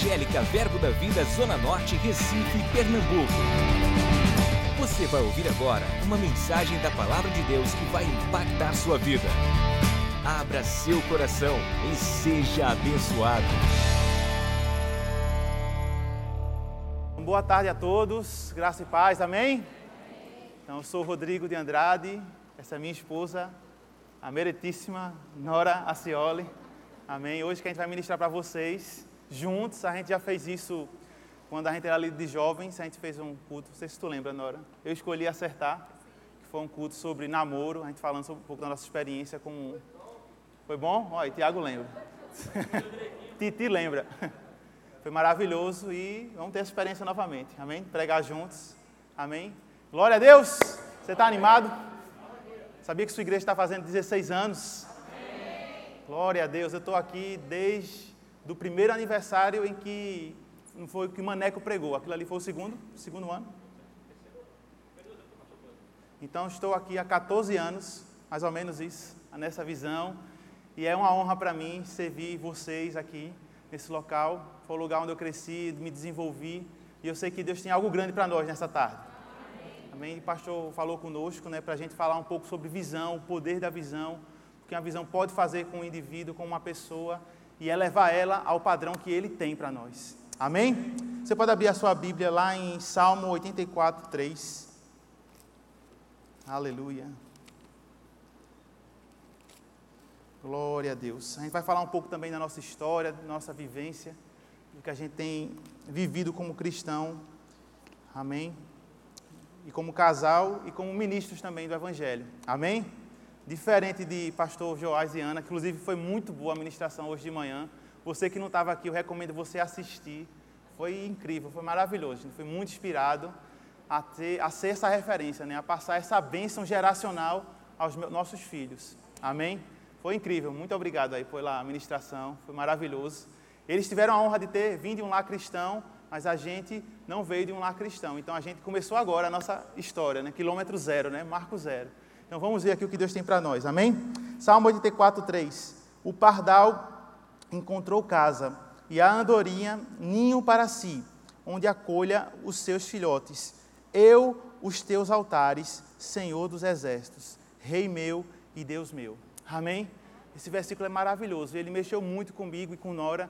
Evangélica Verbo da Vida Zona Norte, Recife, Pernambuco. Você vai ouvir agora uma mensagem da Palavra de Deus que vai impactar sua vida. Abra seu coração e seja abençoado. Boa tarde a todos, graça e paz, amém? Então, eu sou Rodrigo de Andrade, essa é minha esposa, a meritíssima Nora Acioli, amém? Hoje que a gente vai ministrar para vocês, juntos, a gente já fez isso quando a gente era líder de jovens, a gente fez um culto, não sei se tu lembra, Nora, eu escolhi acertar, que foi um culto sobre namoro, a gente falando sobre um pouco da nossa experiência com... Foi bom? Olha, Tiago lembra. Titi lembra. Foi maravilhoso e vamos ter essa experiência novamente. Amém? Pregar juntos. Amém? Glória a Deus! Você está animado? Sabia que sua igreja está fazendo 16 anos? Glória a Deus! Eu estou aqui desde o primeiro aniversário em que não foi que o Maneco pregou. Aquilo ali foi o segundo, segundo ano. Então estou aqui há 14 anos, mais ou menos isso, nessa visão. E é uma honra para mim servir vocês aqui nesse local. Foi o lugar onde eu cresci, me desenvolvi. E eu sei que Deus tem algo grande para nós nessa tarde. Amém? O pastor falou conosco né, para a gente falar um pouco sobre visão, o poder da visão, o que a visão pode fazer com o indivíduo, com uma pessoa, e elevar ela ao padrão que ele tem para nós. Amém? Você pode abrir a sua Bíblia lá em Salmo 84, 3. Aleluia. Glória a Deus. A gente vai falar um pouco também da nossa história, da nossa vivência, do que a gente tem vivido como cristão. Amém? E como casal e como ministros também do Evangelho. Amém? Diferente de pastor Joás e Ana, que inclusive foi muito boa a ministração hoje de manhã. Você que não estava aqui, eu recomendo você assistir. Foi incrível, foi maravilhoso. Foi muito inspirado a, ter, a ser essa referência, né? a passar essa bênção geracional aos meus, nossos filhos. Amém? Foi incrível, muito obrigado aí pela ministração, foi maravilhoso. Eles tiveram a honra de ter vindo de um lar cristão, mas a gente não veio de um lar cristão. Então a gente começou agora a nossa história, né? quilômetro zero, né? marco zero. Então vamos ver aqui o que Deus tem para nós, amém? Salmo 84, 3. O pardal encontrou casa, e a andorinha ninho para si, onde acolha os seus filhotes. Eu, os teus altares, Senhor dos exércitos, Rei meu e Deus meu. Amém? Esse versículo é maravilhoso. Ele mexeu muito comigo e com Nora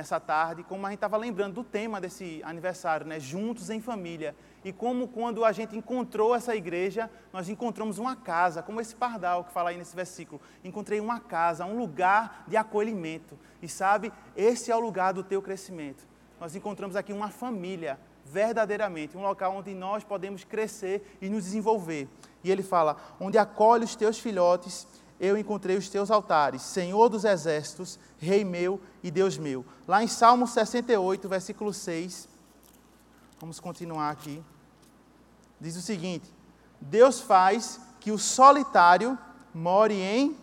nessa tarde, como a gente estava lembrando do tema desse aniversário, né? Juntos em família. E como quando a gente encontrou essa igreja, nós encontramos uma casa, como esse pardal que fala aí nesse versículo. Encontrei uma casa, um lugar de acolhimento. E sabe, esse é o lugar do teu crescimento. Nós encontramos aqui uma família, verdadeiramente, um local onde nós podemos crescer e nos desenvolver. E ele fala: onde acolhe os teus filhotes eu encontrei os teus altares, Senhor dos exércitos, Rei meu e Deus meu. Lá em Salmo 68, versículo 6, vamos continuar aqui. Diz o seguinte: Deus faz que o solitário more em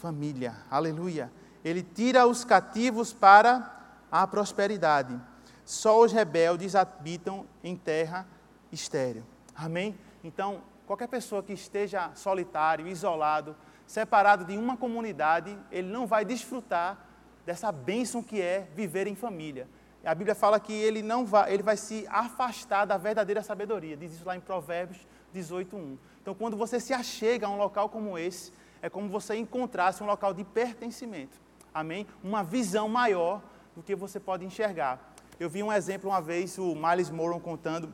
família. Aleluia. Ele tira os cativos para a prosperidade. Só os rebeldes habitam em terra estéril. Amém? Então, qualquer pessoa que esteja solitário, isolado, separado de uma comunidade, ele não vai desfrutar dessa bênção que é viver em família. A Bíblia fala que ele não vai, ele vai se afastar da verdadeira sabedoria. Diz isso lá em Provérbios 18:1. Então, quando você se achega a um local como esse, é como você encontrasse um local de pertencimento. Amém? Uma visão maior do que você pode enxergar. Eu vi um exemplo uma vez, o Miles Moron contando,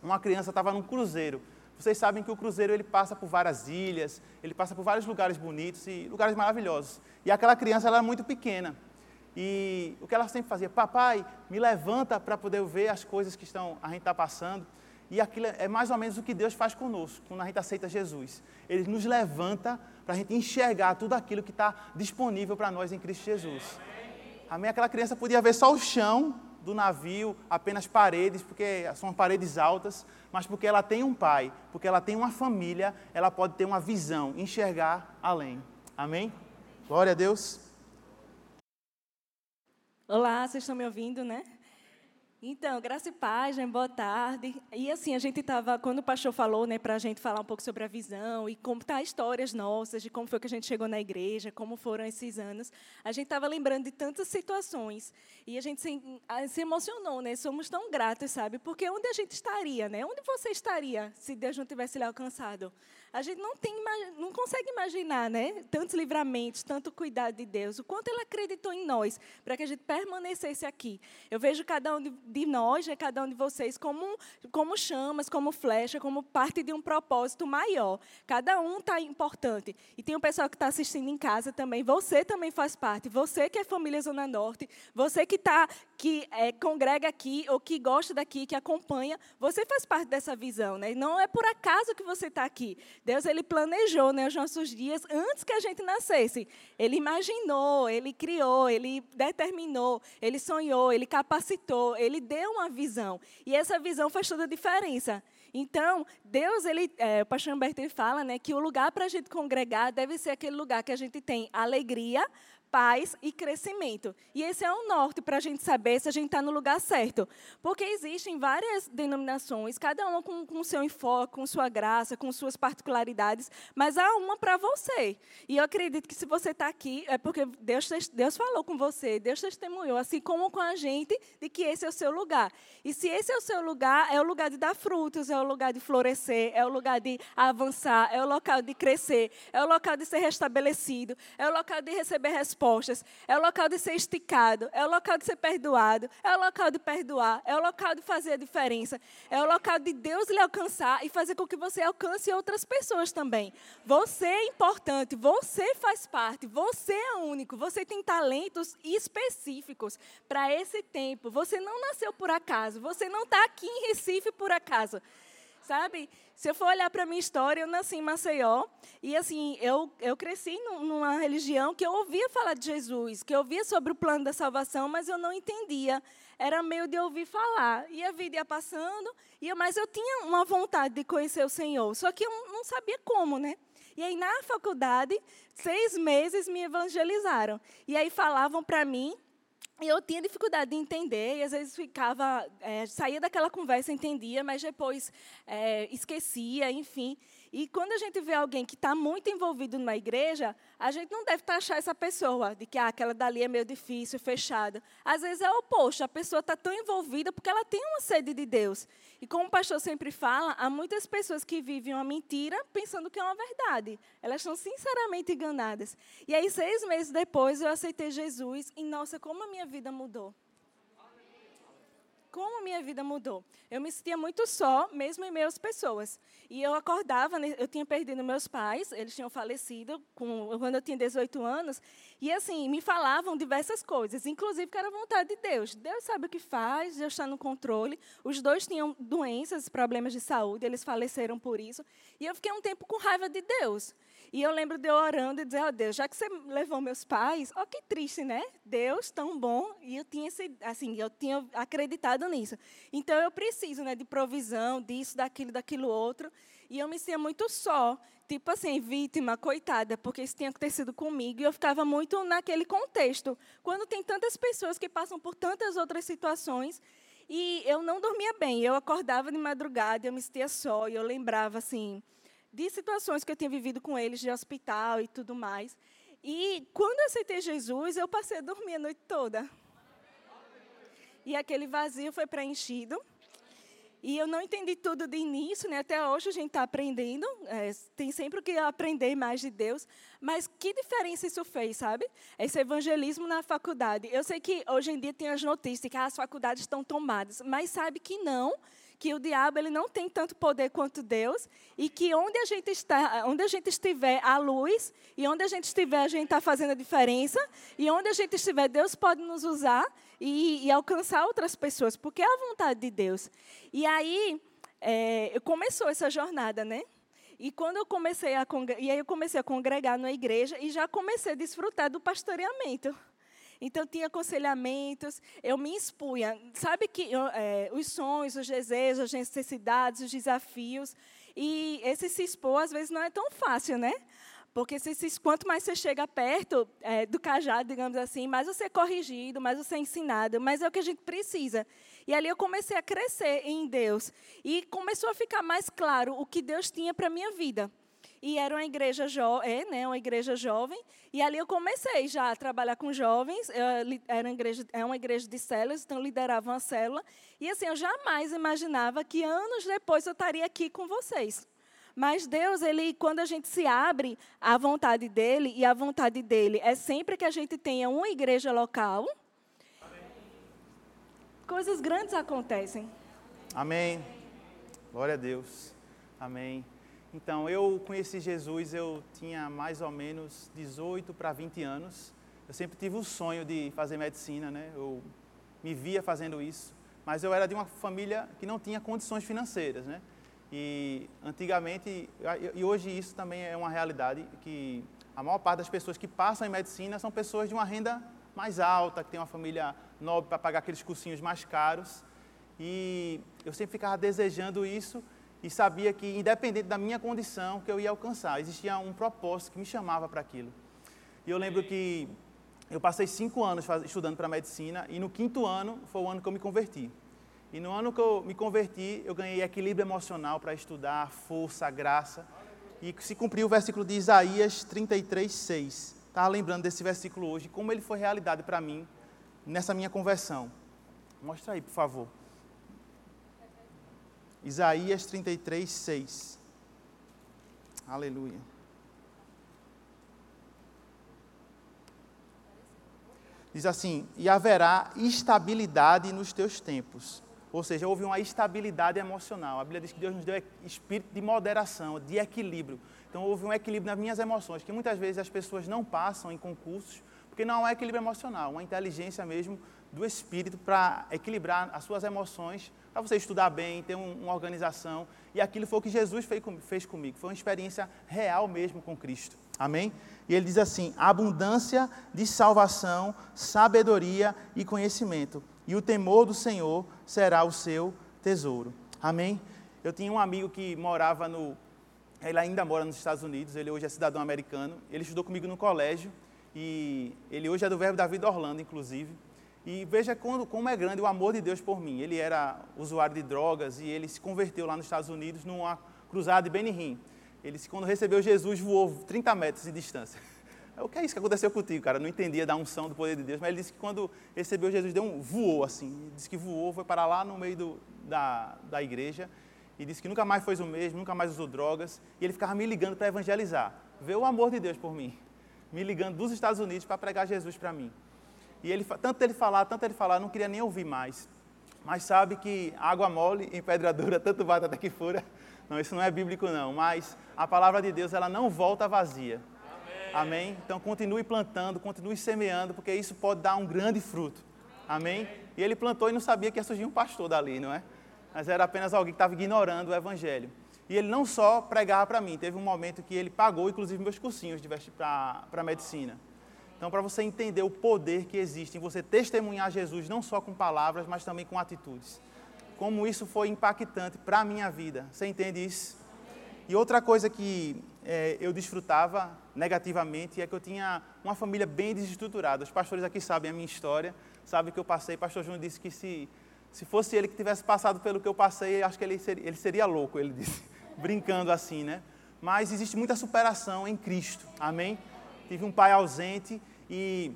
uma criança estava num cruzeiro vocês sabem que o cruzeiro ele passa por várias ilhas, ele passa por vários lugares bonitos e lugares maravilhosos. E aquela criança ela era muito pequena. E o que ela sempre fazia, papai, me levanta para poder ver as coisas que estão a gente está passando. E aquilo é mais ou menos o que Deus faz conosco, quando a gente aceita Jesus. Ele nos levanta para a gente enxergar tudo aquilo que está disponível para nós em Cristo Jesus. Amém? Aquela criança podia ver só o chão do navio, apenas paredes, porque são paredes altas, mas porque ela tem um pai, porque ela tem uma família, ela pode ter uma visão, enxergar além. Amém? Glória a Deus. Olá, vocês estão me ouvindo, né? Então, graça e paz, né? boa tarde. E assim, a gente estava, quando o pastor falou, né, para a gente falar um pouco sobre a visão e contar histórias nossas, de como foi que a gente chegou na igreja, como foram esses anos, a gente estava lembrando de tantas situações e a gente se, se, emocionou, né? Somos tão gratos, sabe? Porque onde a gente estaria, né? Onde você estaria se Deus não tivesse lhe alcançado? A gente não tem, não consegue imaginar, né? Tantos livramentos, tanto cuidado de Deus, o quanto Ele acreditou em nós para que a gente permanecesse aqui. Eu vejo cada um de, nós, né, cada um de vocês, como, como chamas, como flecha, como parte de um propósito maior. Cada um está importante. E tem um pessoal que está assistindo em casa também. Você também faz parte. Você que é família Zona Norte, você que está que é, congrega aqui ou que gosta daqui, que acompanha, você faz parte dessa visão, né? Não é por acaso que você está aqui. Deus ele planejou, né, os nossos dias antes que a gente nascesse. Ele imaginou, ele criou, ele determinou, ele sonhou, ele capacitou, ele deu uma visão. E essa visão faz toda a diferença. Então, Deus, ele, é, o pastor Humberto fala né, que o lugar para a gente congregar deve ser aquele lugar que a gente tem alegria, paz e crescimento. E esse é o norte para a gente saber se a gente está no lugar certo. Porque existem várias denominações, cada uma com, com seu enfoque, com sua graça, com suas particularidades, mas há uma para você. E eu acredito que se você está aqui, é porque Deus, Deus falou com você, Deus testemunhou, assim como com a gente, de que esse é o seu lugar. E se esse é o seu lugar, é o lugar de dar frutos, é o lugar de florescer, é o lugar de avançar, é o local de crescer, é o local de ser restabelecido, é o local de receber respostas respostas, é o local de ser esticado, é o local de ser perdoado, é o local de perdoar, é o local de fazer a diferença, é o local de Deus lhe alcançar e fazer com que você alcance outras pessoas também. Você é importante, você faz parte, você é único, você tem talentos específicos para esse tempo. Você não nasceu por acaso, você não está aqui em Recife por acaso sabe? Se eu for olhar para a minha história, eu nasci em Maceió e assim, eu, eu cresci numa religião que eu ouvia falar de Jesus, que eu ouvia sobre o plano da salvação, mas eu não entendia. Era meio de ouvir falar. E a vida ia passando, eu, mas eu tinha uma vontade de conhecer o Senhor, só que eu não sabia como, né? E aí, na faculdade, seis meses me evangelizaram. E aí falavam para mim e eu tinha dificuldade de entender, e às vezes ficava, é, saía daquela conversa, entendia, mas depois é, esquecia, enfim. E quando a gente vê alguém que está muito envolvido numa igreja, a gente não deve taxar essa pessoa de que ah, aquela dali é meio difícil, fechada. Às vezes é o oposto, a pessoa está tão envolvida porque ela tem uma sede de Deus. E como o pastor sempre fala, há muitas pessoas que vivem uma mentira pensando que é uma verdade. Elas estão sinceramente enganadas. E aí, seis meses depois, eu aceitei Jesus e, nossa, como a minha vida mudou como minha vida mudou. Eu me sentia muito só, mesmo em meio às pessoas. E eu acordava, né, eu tinha perdido meus pais, eles tinham falecido com, quando eu tinha 18 anos, e assim, me falavam diversas coisas, inclusive que era vontade de Deus. Deus sabe o que faz, Deus está no controle. Os dois tinham doenças, problemas de saúde, eles faleceram por isso. E eu fiquei um tempo com raiva de Deus. E eu lembro de eu orando e dizer, ó oh, Deus, já que você levou meus pais, ó oh, que triste, né? Deus tão bom. E eu tinha esse, assim, eu tinha acreditado nisso. Então eu preciso, né, de provisão, disso, daquilo, daquilo outro. E eu me sentia muito só, tipo assim, vítima, coitada, porque isso tinha acontecido comigo. E eu ficava muito naquele contexto. Quando tem tantas pessoas que passam por tantas outras situações, e eu não dormia bem. Eu acordava de madrugada, eu me sentia só, e eu lembrava assim, de situações que eu tinha vivido com eles, de hospital e tudo mais. E quando eu aceitei Jesus, eu passei a dormir a noite toda. E aquele vazio foi preenchido. E eu não entendi tudo de início, né? até hoje a gente está aprendendo, é, tem sempre o que aprender mais de Deus, mas que diferença isso fez, sabe? Esse evangelismo na faculdade. Eu sei que hoje em dia tem as notícias que as faculdades estão tomadas, mas sabe que não, que o diabo ele não tem tanto poder quanto Deus e que onde a gente está, onde a gente estiver a luz e onde a gente estiver a gente está fazendo a diferença e onde a gente estiver Deus pode nos usar e, e alcançar outras pessoas porque é a vontade de Deus. E aí é, começou essa jornada, né? E quando eu comecei a e aí eu comecei a congregar na igreja e já comecei a desfrutar do pastoreamento. Então, tinha aconselhamentos, eu me expunha. Sabe que é, os sonhos, os desejos, as necessidades, os desafios. E esse se expor, às vezes, não é tão fácil, né? Porque se, se, quanto mais você chega perto é, do cajado, digamos assim, mais você é corrigido, mais você é ensinado, mais é o que a gente precisa. E ali eu comecei a crescer em Deus. E começou a ficar mais claro o que Deus tinha para a minha vida. E era uma igreja, jo é, né, uma igreja jovem. E ali eu comecei já a trabalhar com jovens. Eu, era uma igreja, é uma igreja de células, então liderava uma célula. E assim, eu jamais imaginava que anos depois eu estaria aqui com vocês. Mas Deus, ele, quando a gente se abre à vontade dele, e a vontade dele é sempre que a gente tenha uma igreja local, Amém. coisas grandes acontecem. Amém. Glória a Deus. Amém. Então, eu conheci Jesus, eu tinha mais ou menos 18 para 20 anos. Eu sempre tive o sonho de fazer medicina, né? Eu me via fazendo isso, mas eu era de uma família que não tinha condições financeiras, né? E antigamente, e hoje isso também é uma realidade, que a maior parte das pessoas que passam em medicina são pessoas de uma renda mais alta, que tem uma família nobre para pagar aqueles cursinhos mais caros. E eu sempre ficava desejando isso e sabia que, independente da minha condição, que eu ia alcançar. Existia um propósito que me chamava para aquilo. E eu lembro que eu passei cinco anos estudando para medicina e no quinto ano foi o ano que eu me converti. E no ano que eu me converti, eu ganhei equilíbrio emocional para estudar, força, graça. E se cumpriu o versículo de Isaías 33, 6. Estava lembrando desse versículo hoje, como ele foi realidade para mim nessa minha conversão. Mostra aí, por favor. Isaías 33, 6. Aleluia. Diz assim: E haverá estabilidade nos teus tempos ou seja, houve uma estabilidade emocional. A Bíblia diz que Deus nos deu espírito de moderação, de equilíbrio. Então houve um equilíbrio nas minhas emoções, que muitas vezes as pessoas não passam em concursos, porque não é equilíbrio emocional, uma inteligência mesmo do espírito para equilibrar as suas emoções, para você estudar bem, ter um, uma organização. E aquilo foi o que Jesus fez, fez comigo, foi uma experiência real mesmo com Cristo. Amém? E ele diz assim: abundância de salvação, sabedoria e conhecimento e o temor do Senhor será o seu tesouro. Amém? Eu tinha um amigo que morava no. Ele ainda mora nos Estados Unidos, ele hoje é cidadão americano. Ele estudou comigo no colégio e ele hoje é do Verbo da Vida Orlando, inclusive. E veja quando, como é grande o amor de Deus por mim. Ele era usuário de drogas e ele se converteu lá nos Estados Unidos numa cruzada de Benihim. Ele, quando recebeu Jesus, voou 30 metros de distância. O que é isso que aconteceu contigo, cara? não entendia da unção do poder de Deus, mas ele disse que quando recebeu Jesus, deu um voou assim. Ele disse que voou, foi para lá no meio do, da, da igreja e disse que nunca mais foi o mesmo, nunca mais usou drogas. E ele ficava me ligando para evangelizar. Ver o amor de Deus por mim. Me ligando dos Estados Unidos para pregar Jesus para mim. E ele, tanto ele falar, tanto ele falar, não queria nem ouvir mais. Mas sabe que água mole em pedra dura, tanto bate até que fura. Não, isso não é bíblico não. Mas a palavra de Deus, ela não volta vazia. Amém? Então continue plantando, continue semeando, porque isso pode dar um grande fruto. Amém? E ele plantou e não sabia que ia surgir um pastor dali, não é? Mas era apenas alguém que estava ignorando o evangelho. E ele não só pregava para mim, teve um momento que ele pagou, inclusive, meus cursinhos para medicina. Então, para você entender o poder que existe em você testemunhar Jesus, não só com palavras, mas também com atitudes. Como isso foi impactante para a minha vida. Você entende isso? E outra coisa que é, eu desfrutava negativamente é que eu tinha uma família bem desestruturada. Os pastores aqui sabem a minha história, sabem que eu passei. Pastor Júnior disse que se, se fosse ele que tivesse passado pelo que eu passei, acho que ele seria, ele seria louco, ele disse, brincando assim, né? Mas existe muita superação em Cristo, amém? Tive um pai ausente e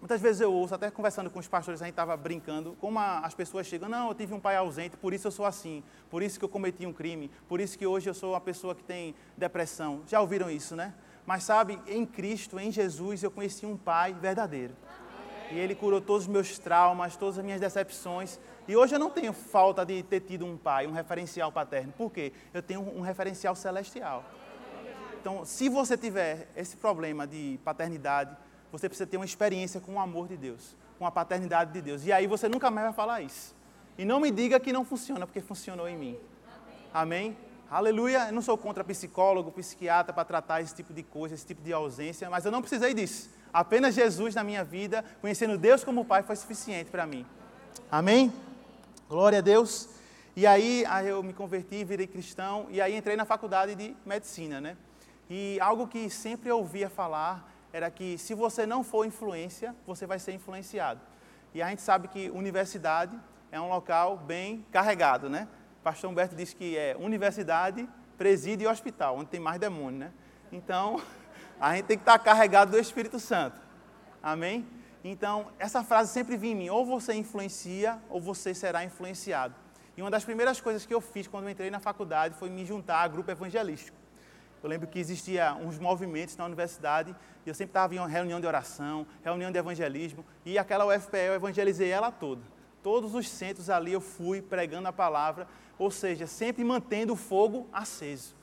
Muitas vezes eu ouço, até conversando com os pastores, a gente estava brincando, como a, as pessoas chegam, não, eu tive um pai ausente, por isso eu sou assim, por isso que eu cometi um crime, por isso que hoje eu sou uma pessoa que tem depressão. Já ouviram isso, né? Mas sabe, em Cristo, em Jesus, eu conheci um pai verdadeiro. E ele curou todos os meus traumas, todas as minhas decepções. E hoje eu não tenho falta de ter tido um pai, um referencial paterno. Por quê? Eu tenho um referencial celestial. Então, se você tiver esse problema de paternidade, você precisa ter uma experiência com o amor de Deus, com a paternidade de Deus. E aí você nunca mais vai falar isso. E não me diga que não funciona, porque funcionou em mim. Amém? Aleluia. Eu não sou contra psicólogo, psiquiatra para tratar esse tipo de coisa, esse tipo de ausência, mas eu não precisei disso. Apenas Jesus na minha vida, conhecendo Deus como Pai, foi suficiente para mim. Amém? Glória a Deus. E aí, eu me converti, virei cristão, e aí entrei na faculdade de medicina, né? E algo que sempre ouvia falar era que se você não for influência, você vai ser influenciado. E a gente sabe que universidade é um local bem carregado, né? Pastor Humberto disse que é universidade, presídio e hospital, onde tem mais demônio, né? Então, a gente tem que estar carregado do Espírito Santo. Amém? Então, essa frase sempre vinha em mim: ou você influencia, ou você será influenciado. E uma das primeiras coisas que eu fiz quando entrei na faculdade foi me juntar a grupo evangelístico. Eu lembro que existia uns movimentos na universidade e eu sempre estava em uma reunião de oração, reunião de evangelismo e aquela UFPE eu evangelizei ela toda. Todos os centros ali eu fui pregando a palavra, ou seja, sempre mantendo o fogo aceso.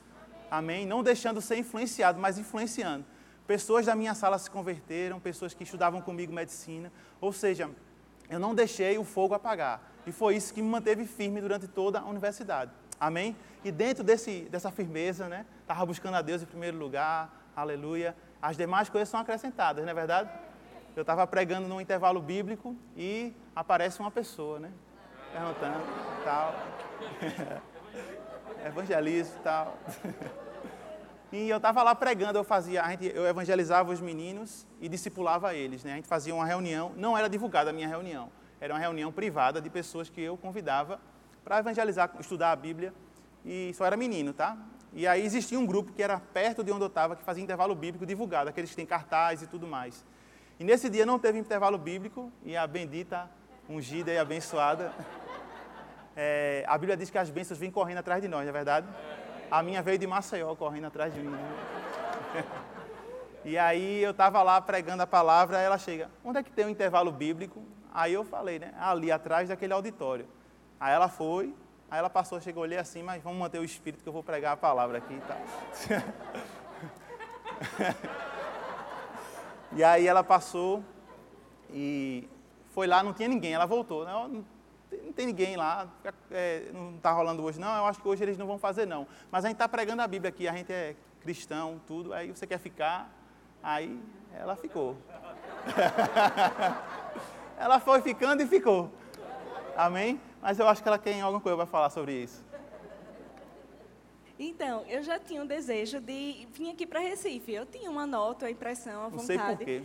Amém? Não deixando ser influenciado, mas influenciando. Pessoas da minha sala se converteram, pessoas que estudavam comigo medicina, ou seja, eu não deixei o fogo apagar. E foi isso que me manteve firme durante toda a universidade. Amém? E dentro desse, dessa firmeza, né? Estava buscando a Deus em primeiro lugar, aleluia. As demais coisas são acrescentadas, não é verdade? Eu estava pregando num intervalo bíblico e aparece uma pessoa, né? Perguntando, tal. Evangelismo, tal. E eu estava lá pregando, eu fazia, a gente, eu evangelizava os meninos e discipulava eles, né? A gente fazia uma reunião, não era divulgada a minha reunião, era uma reunião privada de pessoas que eu convidava para evangelizar, estudar a Bíblia, e só era menino, tá? E aí existia um grupo que era perto de onde eu estava, que fazia intervalo bíblico divulgado, aqueles que têm cartaz e tudo mais. E nesse dia não teve intervalo bíblico, e a bendita, ungida e abençoada, é, a Bíblia diz que as bênçãos vêm correndo atrás de nós, não é verdade? A minha veio de Maceió correndo atrás de mim. Né? E aí eu estava lá pregando a palavra, ela chega, onde é que tem um intervalo bíblico? Aí eu falei, né? Ali atrás daquele auditório. Aí ela foi, aí ela passou, chegou, olhei assim, mas vamos manter o espírito que eu vou pregar a palavra aqui e tá? e aí ela passou e foi lá, não tinha ninguém, ela voltou. Não, não tem ninguém lá, é, não está rolando hoje, não, eu acho que hoje eles não vão fazer, não. Mas a gente está pregando a Bíblia aqui, a gente é cristão, tudo, aí você quer ficar, aí ela ficou. ela foi ficando e ficou. Amém? Mas eu acho que ela tem alguma coisa para falar sobre isso. Então, eu já tinha um desejo de vir aqui para Recife. Eu tinha uma nota, a impressão, a vontade. Não sei por quê.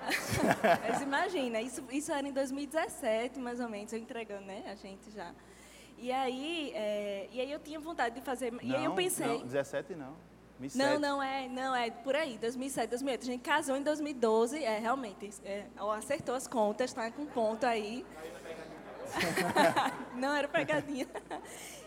Mas imagina, isso, isso era em 2017, mais ou menos, eu entregando, né? A gente já. E aí, é, e aí eu tinha vontade de fazer. Não, e aí eu pensei. Não, 17 não. 2007. Não, não é, não é por aí, 2007, 2008. A gente casou em 2012, é realmente, é, acertou as contas, tá com ponto aí. não era pegadinha.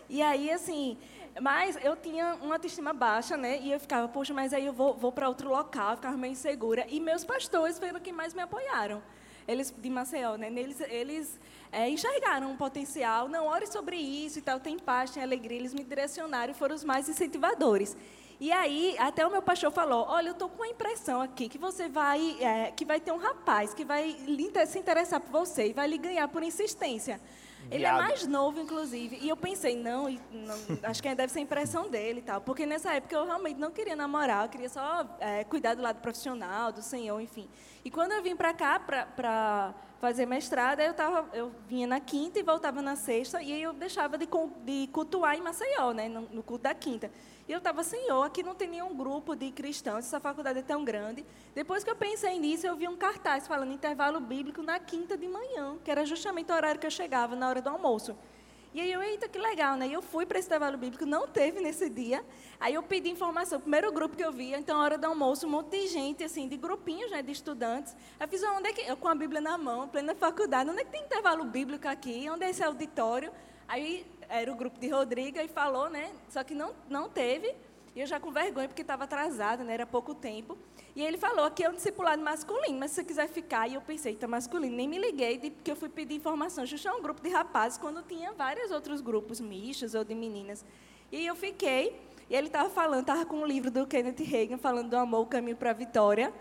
E aí, assim, mas eu tinha uma autoestima baixa, né? E eu ficava, poxa, mas aí eu vou, vou para outro local, eu ficava meio insegura. E meus pastores foram que mais me apoiaram. Eles, de Maceió, né? Eles, eles é, enxergaram um potencial. Não, ore sobre isso e tal, tem paz, tem alegria. Eles me direcionaram e foram os mais incentivadores. E aí, até o meu pastor falou: Olha, eu estou com a impressão aqui que você vai, é, que vai ter um rapaz que vai se interessar por você e vai lhe ganhar por insistência. Ele é mais novo, inclusive. E eu pensei, não, não acho que deve ser impressão dele e tal. Porque nessa época eu realmente não queria namorar, eu queria só é, cuidar do lado profissional, do Senhor, enfim. E quando eu vim para cá, para fazer mestrado, eu, tava, eu vinha na quinta e voltava na sexta, e aí eu deixava de, de cultuar em Maceió, né, no, no culto da quinta. E eu estava, Senhor, aqui não tem nenhum grupo de cristãos, essa faculdade é tão grande. Depois que eu pensei nisso, eu vi um cartaz falando intervalo bíblico na quinta de manhã, que era justamente o horário que eu chegava, na hora do almoço. E aí eu, eita, que legal, né? E eu fui para esse intervalo bíblico, não teve nesse dia. Aí eu pedi informação, primeiro grupo que eu via, então, hora do almoço, um monte de gente, assim, de grupinhos, né, de estudantes. Eu fiz, onde é que, eu com a Bíblia na mão, plena faculdade, onde é que tem intervalo bíblico aqui? Onde é esse auditório? Aí era o grupo de Rodriga e falou, né? Só que não, não teve. E eu já com vergonha, porque estava atrasada, né? Era pouco tempo. E ele falou que é um discipulado masculino, mas se você quiser ficar, e eu pensei, está masculino. Nem me liguei, porque eu fui pedir informação. Justo é um grupo de rapazes, quando tinha vários outros grupos, mistos ou de meninas. E eu fiquei, e ele estava falando, estava com um livro do Kenneth Reagan, falando do amor, o caminho para a vitória.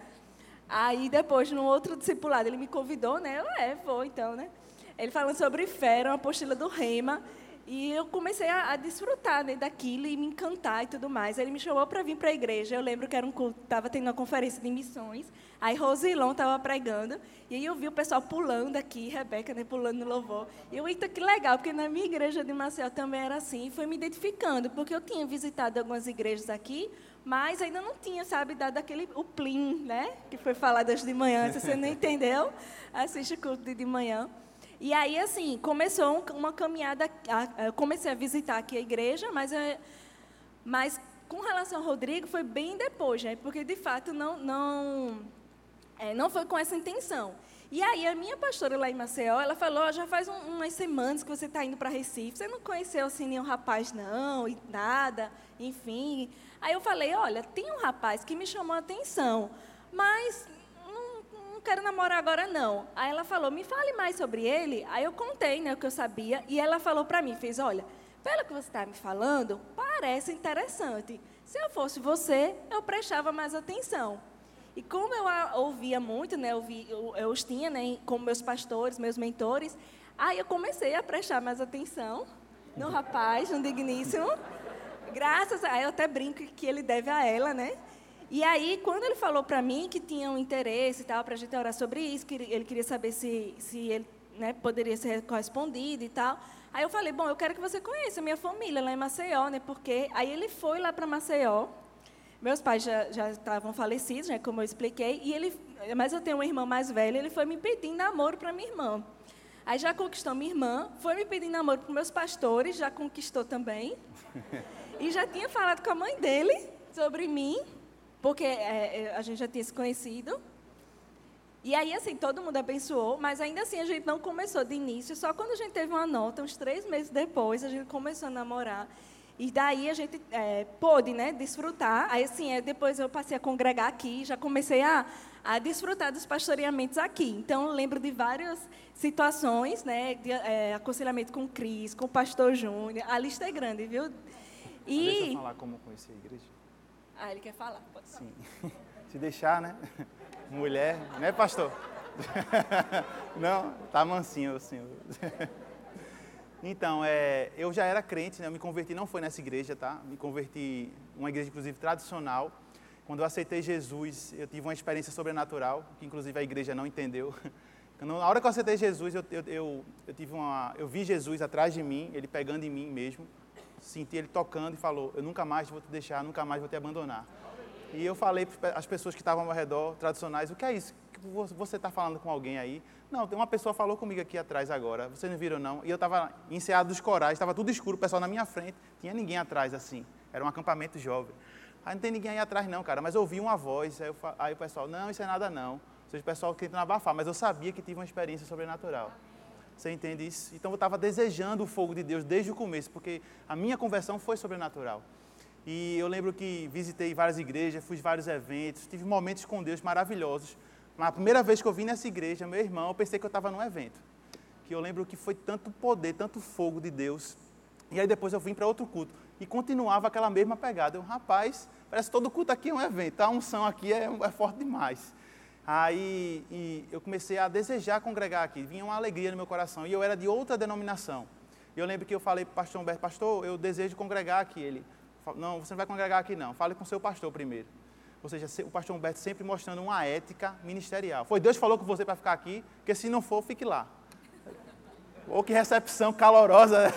Aí, depois, no outro discipulado, ele me convidou, né? Eu, é, vou então, né? Ele falando sobre fé, uma apostila do Rema. E eu comecei a, a desfrutar né, daquilo e me encantar e tudo mais. Ele me chamou para vir para a igreja. Eu lembro que era um culto, estava tendo uma conferência de missões. Aí Rosilon estava pregando. E aí eu vi o pessoal pulando aqui, Rebeca né, pulando no louvor. E eu, eita, que legal, porque na minha igreja de Maceió também era assim. E foi me identificando, porque eu tinha visitado algumas igrejas aqui, mas ainda não tinha, sabe, dado aquele, o plim, né? Que foi falado hoje de manhã, se você não entendeu, assiste o culto de, de manhã. E aí, assim, começou uma caminhada, eu comecei a visitar aqui a igreja, mas, é, mas com relação ao Rodrigo, foi bem depois, né? Porque, de fato, não, não, é, não foi com essa intenção. E aí, a minha pastora lá em Maceió, ela falou, já faz um, umas semanas que você está indo para Recife, você não conheceu, assim, nenhum rapaz, não, e nada, enfim... Aí eu falei, olha, tem um rapaz que me chamou a atenção, mas quero namorar agora não. Aí ela falou, me fale mais sobre ele. Aí eu contei né, o que eu sabia e ela falou para mim, fez, olha, pelo que você está me falando, parece interessante. Se eu fosse você, eu prestava mais atenção. E como eu ouvia muito, né, eu, vi, eu, eu os tinha né, como meus pastores, meus mentores, aí eu comecei a prestar mais atenção no rapaz, no digníssimo. Graças a eu até brinco que ele deve a ela, né? E aí, quando ele falou para mim que tinha um interesse e tal, para a gente orar sobre isso, que ele queria saber se, se ele né, poderia ser correspondido e tal. Aí eu falei, bom, eu quero que você conheça a minha família lá em Maceió, né? Porque aí ele foi lá para Maceió. Meus pais já, já estavam falecidos, né, como eu expliquei, e ele, mas eu tenho uma irmã mais velha, ele foi me pedindo namoro para minha irmã. Aí já conquistou minha irmã, foi me pedindo namoro para meus pastores, já conquistou também. E já tinha falado com a mãe dele sobre mim, porque é, é, a gente já tinha se conhecido. E aí, assim, todo mundo abençoou, mas ainda assim a gente não começou de início. Só quando a gente teve uma nota, uns três meses depois, a gente começou a namorar. E daí a gente é, pôde, né, desfrutar. Aí, assim, é, depois eu passei a congregar aqui, já comecei a, a desfrutar dos pastoreamentos aqui. Então, eu lembro de várias situações, né, de é, aconselhamento com o Cris, com o pastor Júnior. A lista é grande, viu? E... Deixa eu falar como conheci a igreja. Ah, ele quer falar, pode falar. Sim. Se deixar, né? Mulher, né, pastor? Não, tá mansinho o senhor. Então, é, eu já era crente, né? eu me converti, não foi nessa igreja, tá? Me converti uma igreja, inclusive, tradicional. Quando eu aceitei Jesus, eu tive uma experiência sobrenatural, que inclusive a igreja não entendeu. Na hora que eu aceitei Jesus, eu, eu, eu, eu, tive uma, eu vi Jesus atrás de mim, ele pegando em mim mesmo senti ele tocando e falou: Eu nunca mais vou te deixar, nunca mais vou te abandonar. E eu falei para as pessoas que estavam ao redor, tradicionais: O que é isso? Você está falando com alguém aí? Não, tem uma pessoa falou comigo aqui atrás agora. Vocês não viram, não? E eu estava enseado dos corais, estava tudo escuro, o pessoal na minha frente, tinha ninguém atrás assim. Era um acampamento jovem. Aí não tem ninguém aí atrás, não, cara. Mas eu ouvi uma voz. Aí, eu, aí o pessoal: Não, isso é nada, não. Ou seja, o pessoal tentando abafar. Mas eu sabia que tive uma experiência sobrenatural. Você entende isso? Então eu estava desejando o fogo de Deus desde o começo, porque a minha conversão foi sobrenatural. E eu lembro que visitei várias igrejas, fui vários eventos, tive momentos com Deus maravilhosos. Mas a primeira vez que eu vim nessa igreja, meu irmão, eu pensei que eu estava num evento. Que eu lembro que foi tanto poder, tanto fogo de Deus. E aí depois eu vim para outro culto. E continuava aquela mesma pegada. Eu, rapaz, parece que todo culto aqui é um evento. A unção aqui é, é forte demais. Aí eu comecei a desejar congregar aqui, vinha uma alegria no meu coração. E eu era de outra denominação. E eu lembro que eu falei para o pastor Humberto, pastor, eu desejo congregar aqui. Ele, não, você não vai congregar aqui não, fale com seu pastor primeiro. Ou seja, o pastor Humberto sempre mostrando uma ética ministerial. Foi Deus que falou com você para ficar aqui, porque se não for, fique lá. Ou que recepção calorosa.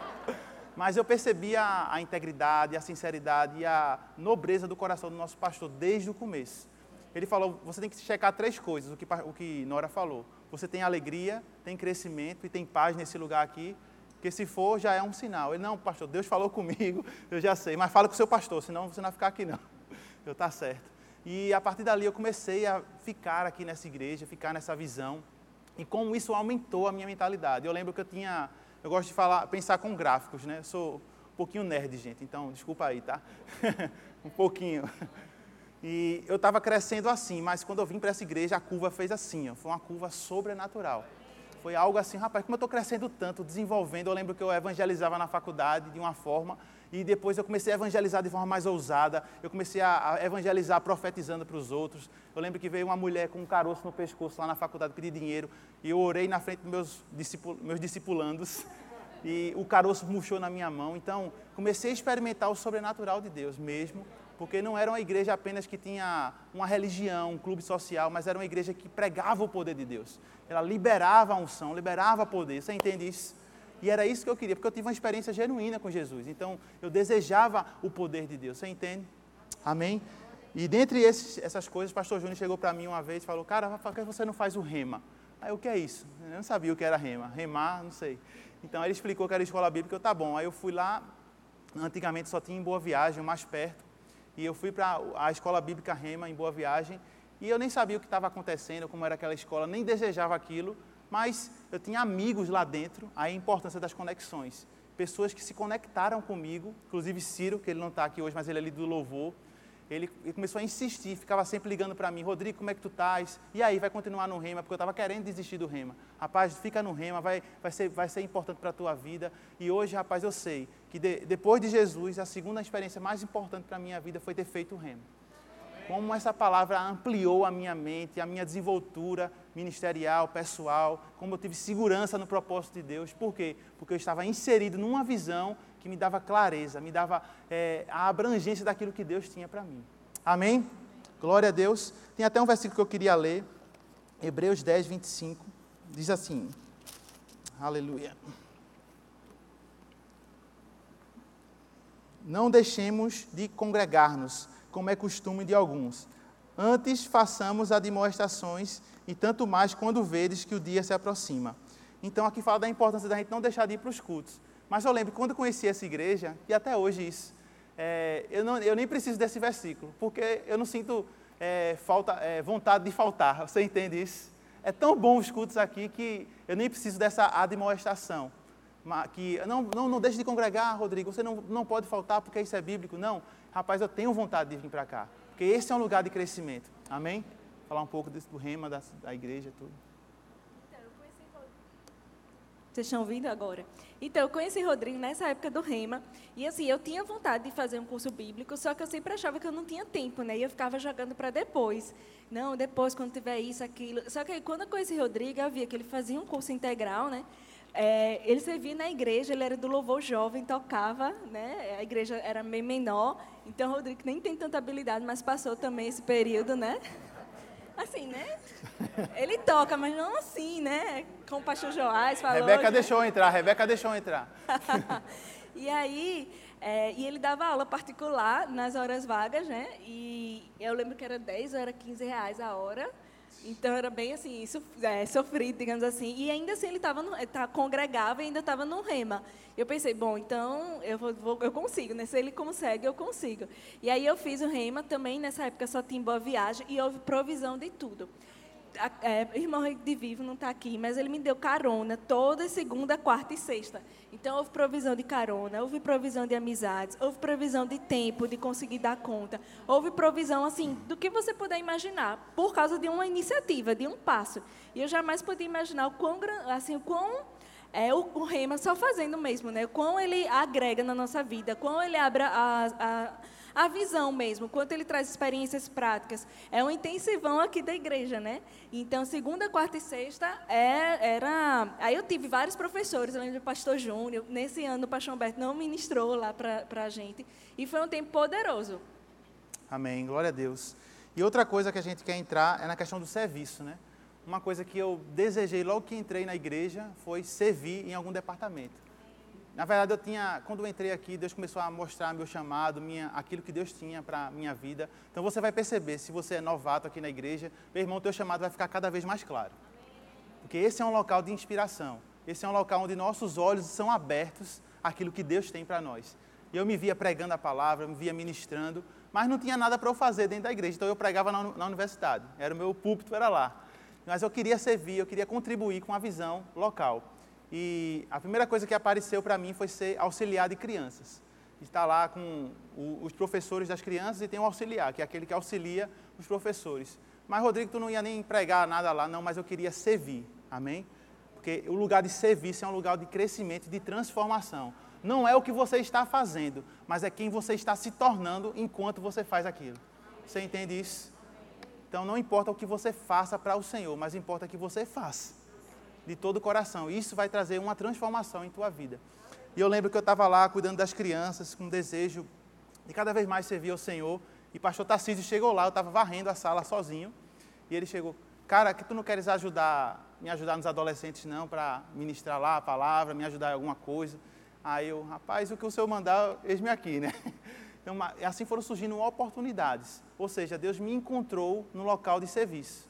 Mas eu percebi a, a integridade, a sinceridade e a nobreza do coração do nosso pastor desde o começo ele falou, você tem que checar três coisas, o que, o que Nora falou. Você tem alegria, tem crescimento e tem paz nesse lugar aqui, que se for já é um sinal. Ele, não, pastor, Deus falou comigo, eu já sei, mas fala com o seu pastor, senão você não vai ficar aqui não. Eu, tá certo. E a partir dali eu comecei a ficar aqui nessa igreja, ficar nessa visão, e como isso aumentou a minha mentalidade. Eu lembro que eu tinha, eu gosto de falar, pensar com gráficos, né? Eu sou um pouquinho nerd, gente, então desculpa aí, tá? um pouquinho. E eu estava crescendo assim, mas quando eu vim para essa igreja, a curva fez assim, ó, foi uma curva sobrenatural. Foi algo assim, rapaz, como eu estou crescendo tanto, desenvolvendo, eu lembro que eu evangelizava na faculdade de uma forma, e depois eu comecei a evangelizar de forma mais ousada, eu comecei a, evangelizar profetizando para os outros. Eu lembro que veio uma mulher com um caroço no pescoço lá na faculdade pedir dinheiro, e eu orei na frente dos meus, discipul meus discipulandos, e o caroço murchou na minha mão. Então, comecei a experimentar o sobrenatural de Deus mesmo, porque não era uma igreja apenas que tinha uma religião, um clube social, mas era uma igreja que pregava o poder de Deus. Ela liberava a unção, liberava poder. Você entende isso? E era isso que eu queria, porque eu tive uma experiência genuína com Jesus. Então, eu desejava o poder de Deus. Você entende? Amém? E dentre esses, essas coisas, o pastor Júnior chegou para mim uma vez e falou: Cara, por que você não faz o rema? Aí, o que é isso? Eu não sabia o que era rema. Remar, não sei. Então, ele explicou que era escola bíblica. Eu, tá bom. Aí, eu fui lá. Antigamente só tinha em Boa Viagem, mais perto. E eu fui para a escola bíblica Rema, em Boa Viagem. E eu nem sabia o que estava acontecendo, como era aquela escola, nem desejava aquilo. Mas eu tinha amigos lá dentro, a importância das conexões. Pessoas que se conectaram comigo, inclusive Ciro, que ele não está aqui hoje, mas ele é ali do louvor ele, começou a insistir, ficava sempre ligando para mim, Rodrigo, como é que tu estás? E aí, vai continuar no rema? Porque eu estava querendo desistir do rema. Rapaz, fica no rema, vai, vai, ser, vai ser importante para a tua vida. E hoje, rapaz, eu sei que de, depois de Jesus, a segunda experiência mais importante para a minha vida foi ter feito o rema. Como essa palavra ampliou a minha mente, a minha desenvoltura ministerial, pessoal, como eu tive segurança no propósito de Deus. Por quê? Porque eu estava inserido numa visão que me dava clareza, me dava é, a abrangência daquilo que Deus tinha para mim. Amém? Glória a Deus. Tem até um versículo que eu queria ler, Hebreus 10, 25. Diz assim: Aleluia. Não deixemos de congregar-nos, como é costume de alguns. Antes façamos admoestações, e tanto mais quando vedes que o dia se aproxima. Então, aqui fala da importância da gente não deixar de ir para os cultos. Mas eu lembro quando eu conheci essa igreja, e até hoje isso, é, eu, não, eu nem preciso desse versículo, porque eu não sinto é, falta, é, vontade de faltar. Você entende isso? É tão bom os cultos aqui que eu nem preciso dessa admoestação. Que não, não, não deixe de congregar, Rodrigo, você não, não pode faltar porque isso é bíblico. Não, rapaz, eu tenho vontade de vir para cá, porque esse é um lugar de crescimento. Amém? Falar um pouco do rema da, da igreja, tudo. Vocês estão ouvindo agora? Então, eu conheci Rodrigo nessa época do Rema. E assim, eu tinha vontade de fazer um curso bíblico, só que eu sempre achava que eu não tinha tempo, né? E eu ficava jogando para depois. Não, depois, quando tiver isso, aquilo. Só que aí, quando eu conheci Rodrigo, eu via que ele fazia um curso integral, né? É, ele servia na igreja, ele era do louvor jovem, tocava, né? A igreja era meio menor. Então, Rodrigo nem tem tanta habilidade, mas passou também esse período, né? Assim, né? Ele toca, mas não assim, né? Como o pastor Joás falou. Rebeca né? deixou entrar, Rebeca deixou entrar. e aí, é, e ele dava aula particular nas horas vagas, né? E eu lembro que era 10 ou era 15 reais a hora. Então era bem assim, é, sofrido, digamos assim. E ainda assim ele estava tá, congregava e ainda estava no rema. Eu pensei, bom, então eu, vou, eu consigo, né? Se ele consegue, eu consigo. E aí eu fiz o rema também, nessa época só tinha boa viagem e houve provisão de tudo é, irmão de Vivo não está aqui, mas ele me deu carona toda segunda, quarta e sexta. Então, houve provisão de carona, houve provisão de amizades, houve provisão de tempo, de conseguir dar conta. Houve provisão, assim, do que você puder imaginar, por causa de uma iniciativa, de um passo. E eu jamais podia imaginar o quão, assim, o quão é o, o Rema só fazendo mesmo, né? O quão ele agrega na nossa vida, quão ele abre a, a a visão mesmo, quanto ele traz experiências práticas. É um intensivão aqui da igreja, né? Então, segunda, quarta e sexta é, era. Aí eu tive vários professores, eu lembro do pastor Júnior. Nesse ano, o pastor Humberto não ministrou lá para a gente. E foi um tempo poderoso. Amém, glória a Deus. E outra coisa que a gente quer entrar é na questão do serviço, né? Uma coisa que eu desejei logo que entrei na igreja foi servir em algum departamento. Na verdade, eu tinha, quando eu entrei aqui, Deus começou a mostrar meu chamado, minha, aquilo que Deus tinha para minha vida. Então você vai perceber, se você é novato aqui na igreja, meu irmão, teu chamado vai ficar cada vez mais claro. Porque esse é um local de inspiração. Esse é um local onde nossos olhos são abertos àquilo que Deus tem para nós. Eu me via pregando a palavra, me via ministrando, mas não tinha nada para eu fazer dentro da igreja. Então eu pregava na, na universidade. Era o meu púlpito, era lá. Mas eu queria servir, eu queria contribuir com a visão local. E a primeira coisa que apareceu para mim foi ser auxiliar de crianças. Estar lá com o, os professores das crianças e tem um auxiliar, que é aquele que auxilia os professores. Mas, Rodrigo, tu não ia nem pregar nada lá, não, mas eu queria servir. Amém? Porque o lugar de serviço é um lugar de crescimento, de transformação. Não é o que você está fazendo, mas é quem você está se tornando enquanto você faz aquilo. Você entende isso? Então não importa o que você faça para o Senhor, mas importa que você faça de todo o coração. Isso vai trazer uma transformação em tua vida. E eu lembro que eu estava lá cuidando das crianças, com desejo de cada vez mais servir ao Senhor. E o pastor Tarcísio chegou lá, eu estava varrendo a sala sozinho. E ele chegou, cara, que tu não queres ajudar, me ajudar nos adolescentes não, para ministrar lá a palavra, me ajudar em alguma coisa. Aí eu, rapaz, o que o senhor mandar, eis-me aqui, né? Então, assim foram surgindo oportunidades. Ou seja, Deus me encontrou no local de serviço.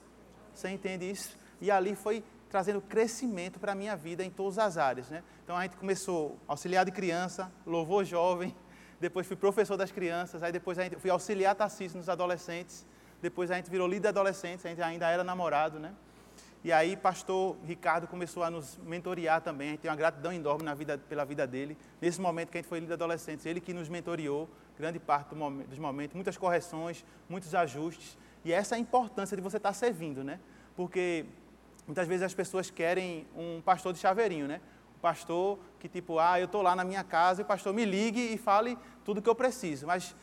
Você entende isso? E ali foi trazendo crescimento para a minha vida em todas as áreas. Né? Então a gente começou auxiliar de criança, louvor jovem, depois fui professor das crianças, aí depois a gente fui auxiliar Tarcísio nos adolescentes, depois a gente virou líder de adolescentes, a gente ainda era namorado, né? E aí pastor Ricardo começou a nos mentorear também, a gente tem uma gratidão enorme na vida, pela vida dele. Nesse momento que a gente foi líder de adolescentes, ele que nos mentoreou grande parte do momento, dos momentos, muitas correções, muitos ajustes. E essa é a importância de você estar servindo, né? Porque muitas vezes as pessoas querem um pastor de chaveirinho, né? Um pastor que tipo, ah, eu estou lá na minha casa e o pastor me ligue e fale tudo o que eu preciso. Mas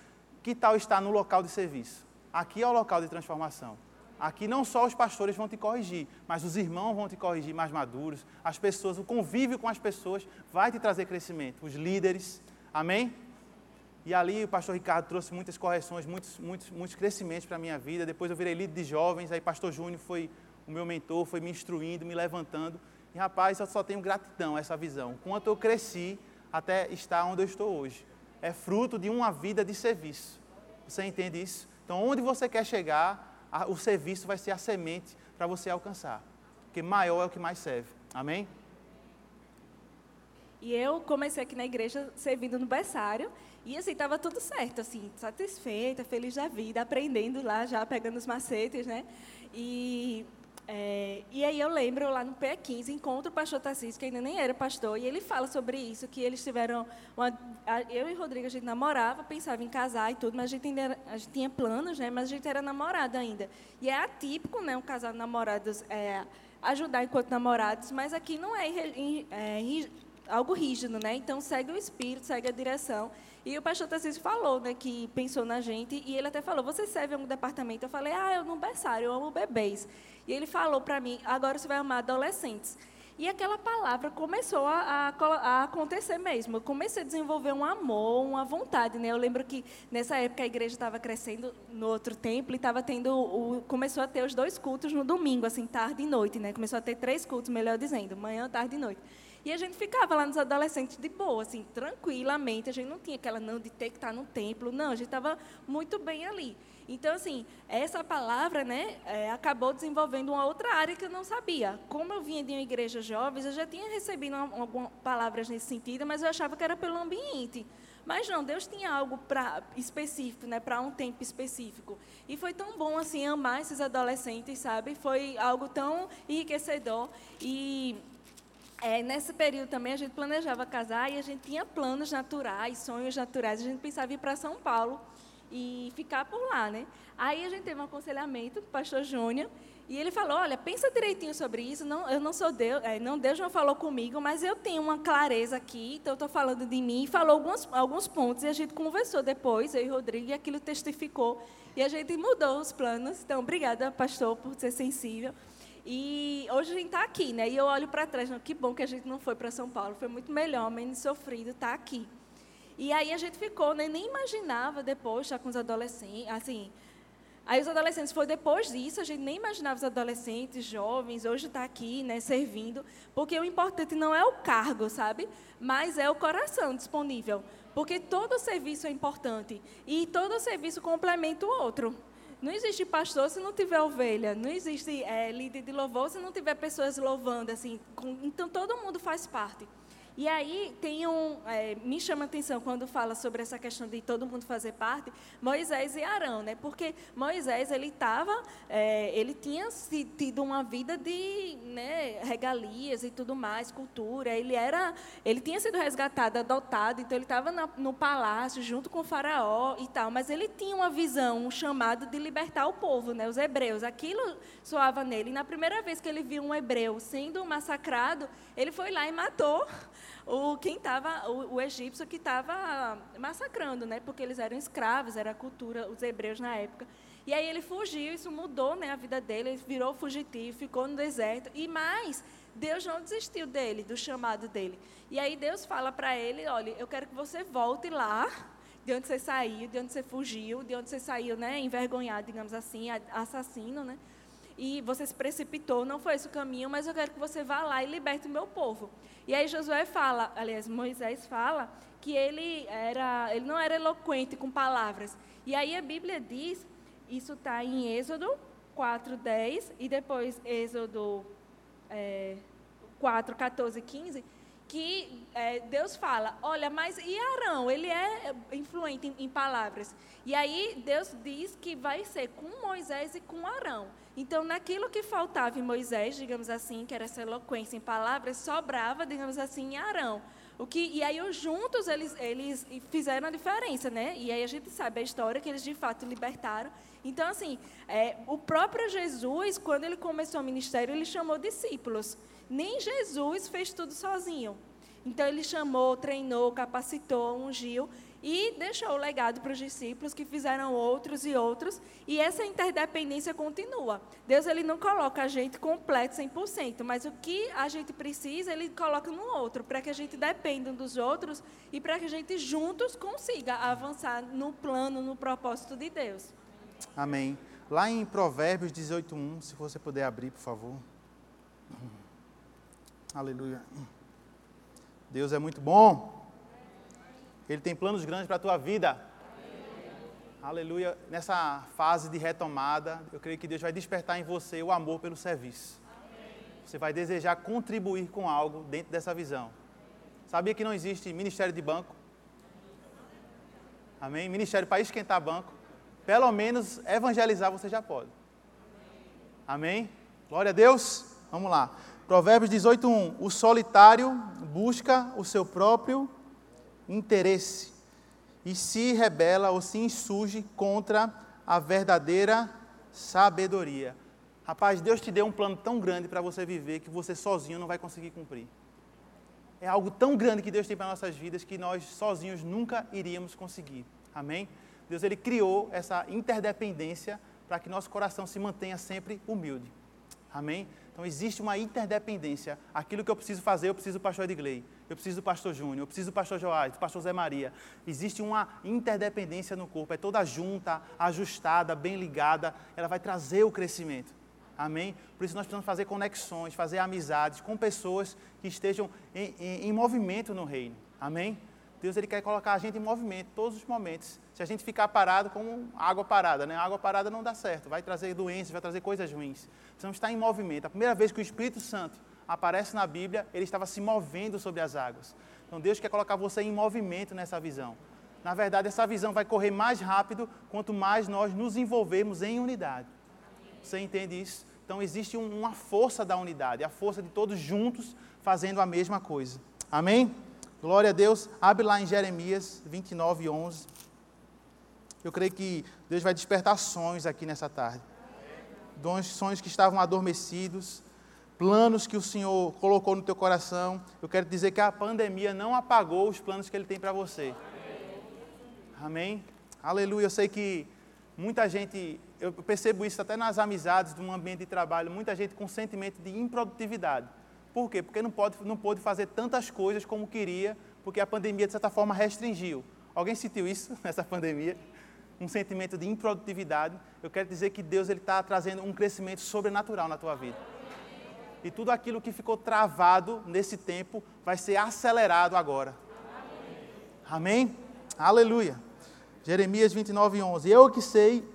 que tal estar no local de serviço? Aqui é o local de transformação. Aqui não só os pastores vão te corrigir, mas os irmãos vão te corrigir mais maduros, as pessoas, o convívio com as pessoas vai te trazer crescimento, os líderes. Amém? E ali o pastor Ricardo trouxe muitas correções, muitos, muitos, muitos crescimentos para a minha vida. Depois eu virei líder de jovens, aí pastor Júnior foi o meu mentor, foi me instruindo, me levantando. E rapaz, eu só tenho gratidão a essa visão. Quanto eu cresci até estar onde eu estou hoje. É fruto de uma vida de serviço. Você entende isso? Então, onde você quer chegar, o serviço vai ser a semente para você alcançar. Porque maior é o que mais serve. Amém? E eu comecei aqui na igreja servindo no berçário. E assim, estava tudo certo, assim, satisfeita, feliz da vida, aprendendo lá, já pegando os macetes, né? E, é, e aí eu lembro lá no P15, encontro o pastor Tarcísio, que ainda nem era pastor, e ele fala sobre isso, que eles tiveram. Uma, eu e Rodrigo, a gente namorava, pensava em casar e tudo, mas a gente, ainda, a gente tinha planos, né? Mas a gente era namorado ainda. E é atípico, né? Um casal de namorados é, ajudar enquanto namorados, mas aqui não é, é algo rígido, né? Então segue o espírito, segue a direção. E o pastor Tarcísio falou, né, que pensou na gente, e ele até falou: Você serve em algum departamento? Eu falei: Ah, eu no berçário, eu amo bebês. E ele falou para mim: Agora você vai amar adolescentes. E aquela palavra começou a, a, a, acontecer mesmo. Eu comecei a desenvolver um amor, uma vontade. Né? Eu lembro que nessa época a igreja estava crescendo no outro templo e estava tendo o, começou a ter os dois cultos no domingo, assim, tarde e noite. Né? Começou a ter três cultos, melhor dizendo, manhã, tarde e noite. E a gente ficava lá nos adolescentes de boa, assim, tranquilamente. A gente não tinha aquela não de ter que estar no templo, não. A gente estava muito bem ali. Então, assim, essa palavra, né, é, acabou desenvolvendo uma outra área que eu não sabia. Como eu vinha de uma igreja jovem, eu já tinha recebido algumas palavras nesse sentido, mas eu achava que era pelo ambiente. Mas não, Deus tinha algo pra, específico, né, para um tempo específico. E foi tão bom assim amar esses adolescentes, sabe? Foi algo tão enriquecedor e é, nesse período também a gente planejava casar e a gente tinha planos naturais, sonhos naturais. A gente pensava ir para São Paulo e ficar por lá, né? Aí a gente teve um aconselhamento com o pastor Júnior e ele falou: Olha, pensa direitinho sobre isso. Não, eu não sou Deus, é, não Deus não falou comigo, mas eu tenho uma clareza aqui, então eu estou falando de mim. E falou alguns, alguns pontos e a gente conversou depois, eu e Rodrigo, e aquilo testificou e a gente mudou os planos. Então, obrigada, pastor, por ser sensível. E hoje a gente está aqui, né? E eu olho para trás, não, que bom que a gente não foi para São Paulo, foi muito melhor, menos sofrido estar tá aqui. E aí a gente ficou, né? Nem imaginava depois estar com os adolescentes, assim. Aí os adolescentes, foi depois disso, a gente nem imaginava os adolescentes, jovens, hoje está aqui, né, servindo, porque o importante não é o cargo, sabe? Mas é o coração disponível. Porque todo serviço é importante e todo serviço complementa o outro. Não existe pastor se não tiver ovelha. Não existe é, líder de louvor se não tiver pessoas louvando. assim. Com, então, todo mundo faz parte. E aí tem um, é, me chama a atenção quando fala sobre essa questão de todo mundo fazer parte, Moisés e Arão, né? Porque Moisés ele estava, é, ele tinha tido uma vida de né, regalias e tudo mais, cultura. Ele era, ele tinha sido resgatado, adotado, então ele estava no palácio junto com o faraó e tal. Mas ele tinha uma visão, um chamado de libertar o povo, né? Os hebreus. Aquilo soava nele. E na primeira vez que ele viu um hebreu sendo massacrado, ele foi lá e matou o quem estava o, o, egípcio que estava massacrando, né? Porque eles eram escravos, era a cultura os hebreus na época. E aí ele fugiu, isso mudou, né, a vida dele, ele virou fugitivo, ficou no deserto. E mais, Deus não desistiu dele, do chamado dele. E aí Deus fala para ele, olha, eu quero que você volte lá, de onde você saiu, de onde você fugiu, de onde você saiu, né, envergonhado, digamos assim, assassino, né? E você se precipitou, não foi esse o caminho, mas eu quero que você vá lá e liberte o meu povo. E aí Josué fala, aliás, Moisés fala que ele era, ele não era eloquente com palavras. E aí a Bíblia diz, isso está em Êxodo 4:10 e depois Êxodo é, 4, 14, 15, que é, Deus fala, olha, mas e Arão? Ele é influente em, em, palavras. E aí Deus diz que vai ser com Moisés e com Arão. Então, naquilo que faltava em Moisés, digamos assim, que era essa eloquência em palavras, sobrava, digamos assim, em Arão. O que, e aí, juntos, eles, eles fizeram a diferença, né? E aí a gente sabe a história que eles, de fato, libertaram. Então, assim, é, o próprio Jesus, quando ele começou o ministério, ele chamou discípulos. Nem Jesus fez tudo sozinho. Então ele chamou, treinou, capacitou, ungiu e deixou o legado para os discípulos que fizeram outros e outros, e essa interdependência continua. Deus ele não coloca a gente completo 100%, mas o que a gente precisa, ele coloca no outro, para que a gente dependa dos outros e para que a gente juntos consiga avançar no plano, no propósito de Deus. Amém. Lá em Provérbios 18:1, se você puder abrir, por favor. Aleluia. Deus é muito bom. Ele tem planos grandes para a tua vida. Aleluia. Nessa fase de retomada, eu creio que Deus vai despertar em você o amor pelo serviço. Você vai desejar contribuir com algo dentro dessa visão. Sabia que não existe ministério de banco? Amém? Ministério para esquentar banco. Pelo menos evangelizar você já pode. Amém? Glória a Deus. Vamos lá. Provérbios 18:1. O solitário busca o seu próprio interesse e se rebela ou se insurge contra a verdadeira sabedoria. Rapaz, Deus te deu um plano tão grande para você viver que você sozinho não vai conseguir cumprir. É algo tão grande que Deus tem para nossas vidas que nós sozinhos nunca iríamos conseguir. Amém? Deus ele criou essa interdependência para que nosso coração se mantenha sempre humilde. Amém? Então existe uma interdependência. Aquilo que eu preciso fazer, eu preciso do pastor Edgley, eu preciso do pastor Júnior, eu preciso do pastor Joás, do pastor Zé Maria. Existe uma interdependência no corpo, é toda junta, ajustada, bem ligada, ela vai trazer o crescimento. Amém? Por isso nós precisamos fazer conexões, fazer amizades com pessoas que estejam em, em, em movimento no reino. Amém? Deus ele quer colocar a gente em movimento todos os momentos. Se a gente ficar parado como água parada, né? água parada não dá certo, vai trazer doenças, vai trazer coisas ruins. Precisamos estar em movimento. A primeira vez que o Espírito Santo aparece na Bíblia, ele estava se movendo sobre as águas. Então Deus quer colocar você em movimento nessa visão. Na verdade, essa visão vai correr mais rápido quanto mais nós nos envolvermos em unidade. Você entende isso? Então existe uma força da unidade, a força de todos juntos fazendo a mesma coisa. Amém? Glória a Deus. Abre lá em Jeremias 29, 11. Eu creio que Deus vai despertar sonhos aqui nessa tarde. Sonhos que estavam adormecidos, planos que o Senhor colocou no teu coração. Eu quero dizer que a pandemia não apagou os planos que Ele tem para você. Amém? Aleluia. Eu sei que muita gente, eu percebo isso até nas amizades, no ambiente de trabalho, muita gente com sentimento de improdutividade. Por quê? Porque não pode, não pôde fazer tantas coisas como queria, porque a pandemia, de certa forma, restringiu. Alguém sentiu isso nessa pandemia? um sentimento de improdutividade, eu quero dizer que Deus está trazendo um crescimento sobrenatural na tua vida. E tudo aquilo que ficou travado nesse tempo vai ser acelerado agora. Amém? Amém? Aleluia. Jeremias 29, 11. Eu que sei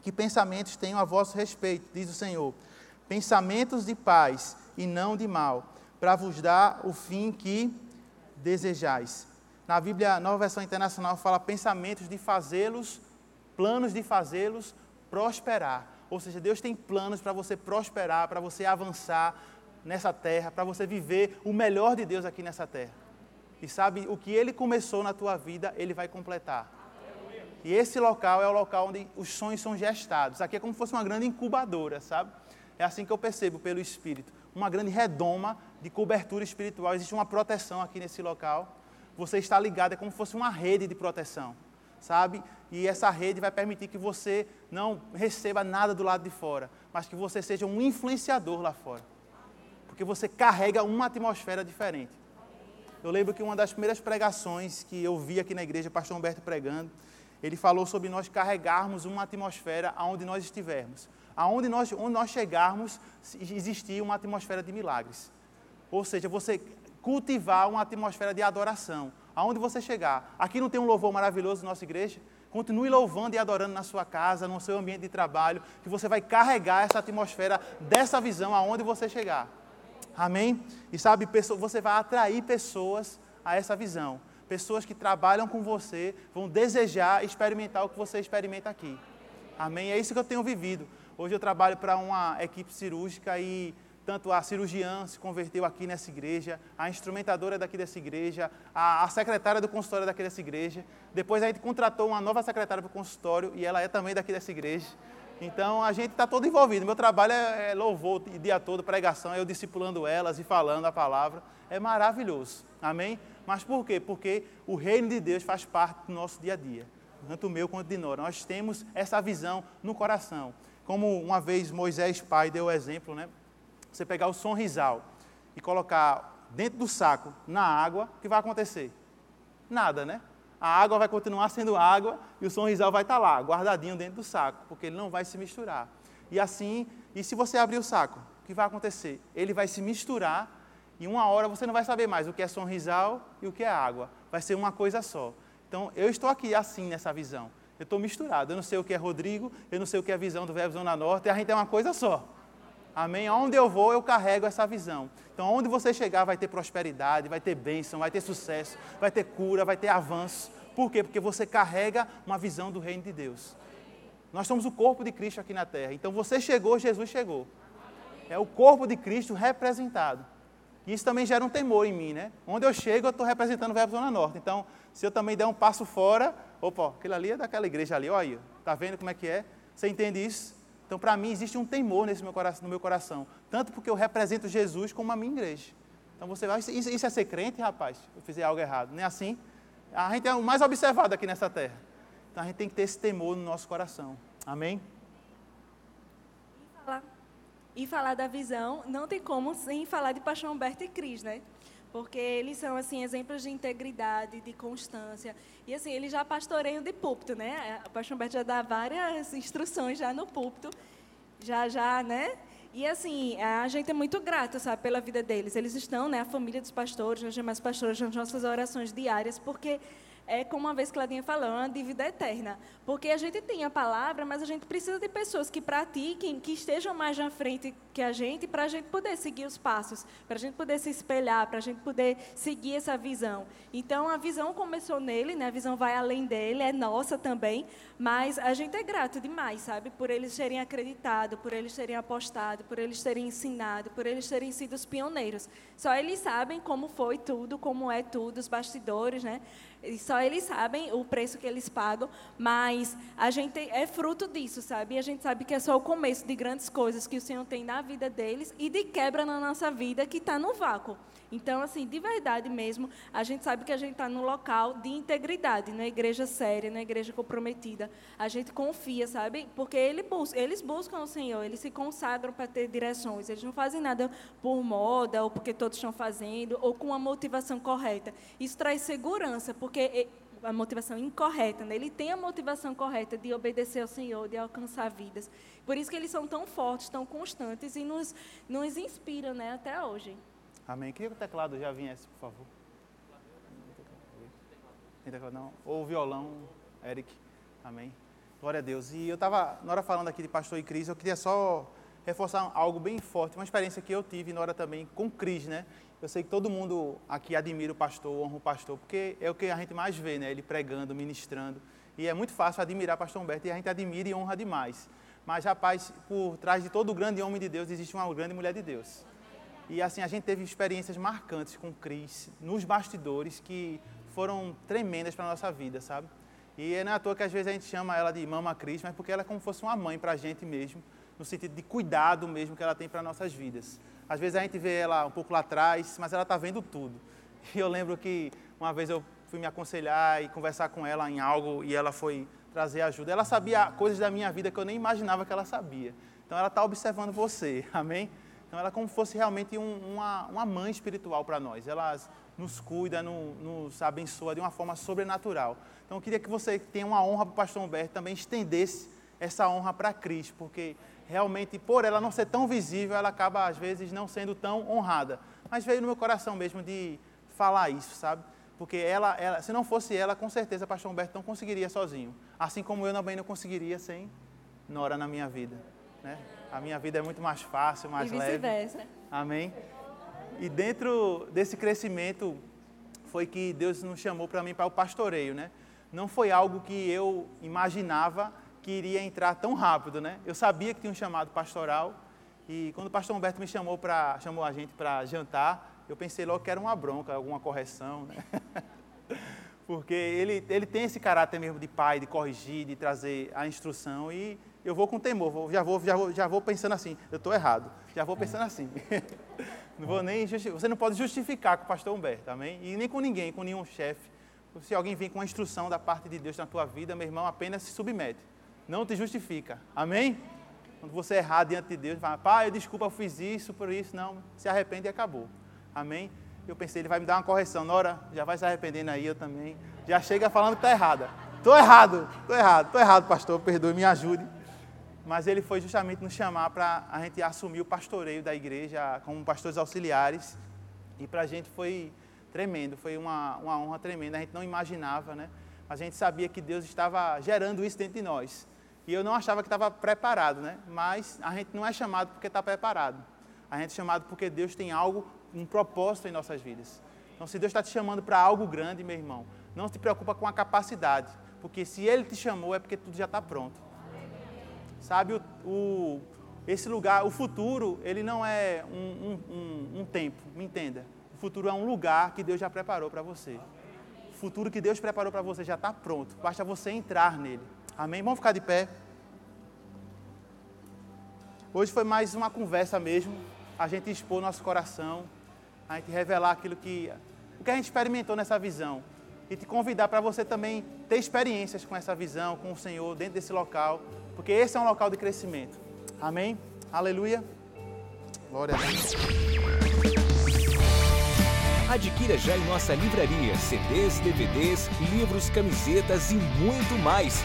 que pensamentos tenho a vosso respeito, diz o Senhor. Pensamentos de paz e não de mal, para vos dar o fim que desejais. Na Bíblia, Nova Versão Internacional, fala pensamentos de fazê-los planos de fazê-los prosperar. Ou seja, Deus tem planos para você prosperar, para você avançar nessa terra, para você viver o melhor de Deus aqui nessa terra. E sabe, o que Ele começou na tua vida, Ele vai completar. E esse local é o local onde os sonhos são gestados. Aqui é como se fosse uma grande incubadora, sabe? É assim que eu percebo pelo Espírito. Uma grande redoma de cobertura espiritual. Existe uma proteção aqui nesse local. Você está ligado, é como se fosse uma rede de proteção sabe? E essa rede vai permitir que você não receba nada do lado de fora, mas que você seja um influenciador lá fora. Porque você carrega uma atmosfera diferente. Eu lembro que uma das primeiras pregações que eu vi aqui na igreja, o pastor Humberto pregando, ele falou sobre nós carregarmos uma atmosfera aonde nós estivermos. Aonde nós, onde nós chegarmos, existia uma atmosfera de milagres. Ou seja, você cultivar uma atmosfera de adoração. Aonde você chegar. Aqui não tem um louvor maravilhoso na nossa igreja? Continue louvando e adorando na sua casa, no seu ambiente de trabalho, que você vai carregar essa atmosfera dessa visão aonde você chegar. Amém? E sabe, você vai atrair pessoas a essa visão. Pessoas que trabalham com você vão desejar experimentar o que você experimenta aqui. Amém? É isso que eu tenho vivido. Hoje eu trabalho para uma equipe cirúrgica e tanto a cirurgiã se converteu aqui nessa igreja, a instrumentadora daqui dessa igreja, a, a secretária do consultório daqui dessa igreja. Depois a gente contratou uma nova secretária para o consultório e ela é também daqui dessa igreja. Então a gente está todo envolvido. Meu trabalho é, é louvor o dia todo, pregação, eu discipulando elas e falando a palavra. É maravilhoso. Amém? Mas por quê? Porque o reino de Deus faz parte do nosso dia a dia, tanto o meu quanto de Nora. Nós temos essa visão no coração. Como uma vez Moisés, pai, deu o exemplo, né? Você pegar o sonrisal e colocar dentro do saco, na água, o que vai acontecer? Nada, né? A água vai continuar sendo água e o sonrisal vai estar lá, guardadinho dentro do saco, porque ele não vai se misturar. E assim, e se você abrir o saco, o que vai acontecer? Ele vai se misturar e uma hora você não vai saber mais o que é sonrisal e o que é água. Vai ser uma coisa só. Então, eu estou aqui assim nessa visão. Eu estou misturado. Eu não sei o que é Rodrigo, eu não sei o que é a visão do Verbo Zona Norte, a gente é uma coisa só. Amém? Aonde eu vou, eu carrego essa visão. Então, aonde você chegar, vai ter prosperidade, vai ter bênção, vai ter sucesso, vai ter cura, vai ter avanço. Por quê? Porque você carrega uma visão do reino de Deus. Nós somos o corpo de Cristo aqui na terra. Então, você chegou, Jesus chegou. É o corpo de Cristo representado. Isso também gera um temor em mim, né? Onde eu chego, eu estou representando o Verbo Zona Norte. Então, se eu também der um passo fora, opa, aquilo ali é daquela igreja ali, olha aí, tá vendo como é que é? Você entende isso? Então, para mim, existe um temor nesse meu coração, no meu coração. Tanto porque eu represento Jesus como a minha igreja. Então, você vai, isso, isso é ser crente, rapaz? Eu fizer algo errado. Não é assim? A gente é o mais observado aqui nessa terra. Então, a gente tem que ter esse temor no nosso coração. Amém? E falar, da visão, não tem como sem falar de Paixão Humberto e Cris, né? porque eles são assim exemplos de integridade, de constância. E assim, eles já pastoreiam de púlpito, né? O pastor Humberto já dá várias instruções já no púlpito, já já, né? E assim, a gente é muito grata, sabe, pela vida deles. Eles estão, né, a família dos pastores, os demais pastores, nas nossas orações diárias, porque é como uma vez Claudinha falou, é uma dívida eterna. Porque a gente tem a palavra, mas a gente precisa de pessoas que pratiquem, que estejam mais na frente que a gente, para a gente poder seguir os passos, para a gente poder se espelhar, para a gente poder seguir essa visão. Então, a visão começou nele, né? a visão vai além dele, é nossa também, mas a gente é grato demais, sabe? Por eles terem acreditado, por eles terem apostado, por eles terem ensinado, por eles terem sido os pioneiros. Só eles sabem como foi tudo, como é tudo, os bastidores, né? E só eles sabem o preço que eles pagam, mas a gente é fruto disso, sabe? E a gente sabe que é só o começo de grandes coisas que o Senhor tem na vida deles e de quebra na nossa vida que está no vácuo. Então, assim, de verdade mesmo, a gente sabe que a gente está num local de integridade, na igreja séria, na igreja comprometida. A gente confia, sabe? Porque ele eles buscam o Senhor, eles se consagram para ter direções. Eles não fazem nada por moda ou porque todos estão fazendo ou com a motivação correta. Isso traz segurança, porque a motivação incorreta, né? ele tem a motivação correta de obedecer ao Senhor, de alcançar vidas. Por isso que eles são tão fortes, tão constantes e nos, nos inspiram né, até hoje. Amém. Queria que o teclado já viesse, por favor. Tem teclado não? Ou violão, Eric. Amém. Glória a Deus. E eu estava, na hora falando aqui de pastor e Cris, eu queria só reforçar algo bem forte, uma experiência que eu tive na hora também com Cris, né? Eu sei que todo mundo aqui admira o pastor, honra o pastor, porque é o que a gente mais vê, né? Ele pregando, ministrando. E é muito fácil admirar o pastor Humberto e a gente admira e honra demais. Mas, rapaz, por trás de todo grande homem de Deus existe uma grande mulher de Deus. E assim, a gente teve experiências marcantes com Cris nos bastidores que foram tremendas para a nossa vida, sabe? E não é à toa que às vezes a gente chama ela de Mama Cris, mas porque ela é como se fosse uma mãe para a gente mesmo, no sentido de cuidado mesmo que ela tem para nossas vidas. Às vezes a gente vê ela um pouco lá atrás, mas ela está vendo tudo. E eu lembro que uma vez eu fui me aconselhar e conversar com ela em algo e ela foi trazer ajuda. Ela sabia coisas da minha vida que eu nem imaginava que ela sabia. Então ela está observando você, amém? Então, ela é como se fosse realmente um, uma, uma mãe espiritual para nós. Ela nos cuida, no, nos abençoa de uma forma sobrenatural. Então, eu queria que você, tem uma honra para o pastor Humberto, também estendesse essa honra para Cristo, porque realmente, por ela não ser tão visível, ela acaba às vezes não sendo tão honrada. Mas veio no meu coração mesmo de falar isso, sabe? Porque ela, ela se não fosse ela, com certeza, pastor Humberto não conseguiria sozinho. Assim como eu também não conseguiria sem Nora na minha vida. Né? A minha vida é muito mais fácil, mais e leve. Amém? E dentro desse crescimento foi que Deus nos chamou para mim para o pastoreio, né? Não foi algo que eu imaginava que iria entrar tão rápido, né? Eu sabia que tinha um chamado pastoral e quando o pastor Humberto me chamou para chamou a gente para jantar, eu pensei logo que era uma bronca, alguma correção, né? Porque ele, ele tem esse caráter mesmo de pai, de corrigir, de trazer a instrução e eu vou com temor, vou, já, vou, já, vou, já vou pensando assim, eu estou errado, já vou pensando assim. não vou nem você não pode justificar com o pastor Humberto, amém? E nem com ninguém, com nenhum chefe. Se alguém vem com uma instrução da parte de Deus na tua vida, meu irmão, apenas se submete. Não te justifica. Amém? Quando você errar diante de Deus, fala, pai, desculpa, eu fiz isso, por isso, não, se arrepende e acabou. Amém? Eu pensei, ele vai me dar uma correção. Nora, já vai se arrependendo aí, eu também. Já chega falando que está errada. Estou errado, estou errado, estou errado, pastor, perdoe, me ajude mas ele foi justamente nos chamar para a gente assumir o pastoreio da igreja como pastores auxiliares. E para a gente foi tremendo, foi uma, uma honra tremenda. A gente não imaginava, né? A gente sabia que Deus estava gerando isso dentro de nós. E eu não achava que estava preparado, né? Mas a gente não é chamado porque está preparado. A gente é chamado porque Deus tem algo, um propósito em nossas vidas. Então, se Deus está te chamando para algo grande, meu irmão, não se preocupa com a capacidade. Porque se Ele te chamou, é porque tudo já está pronto. Sabe, o, o, esse lugar, o futuro, ele não é um, um, um, tempo, me entenda. O futuro é um lugar que Deus já preparou para você. O futuro que Deus preparou para você já está pronto, basta você entrar nele. Amém? Vamos ficar de pé. Hoje foi mais uma conversa mesmo, a gente expor nosso coração, a gente revelar aquilo que, o que a gente experimentou nessa visão e te convidar para você também ter experiências com essa visão, com o Senhor dentro desse local, porque esse é um local de crescimento. Amém? Aleluia. Glória a Deus. Adquira já em nossa livraria CDs, DVDs, livros, camisetas e muito mais.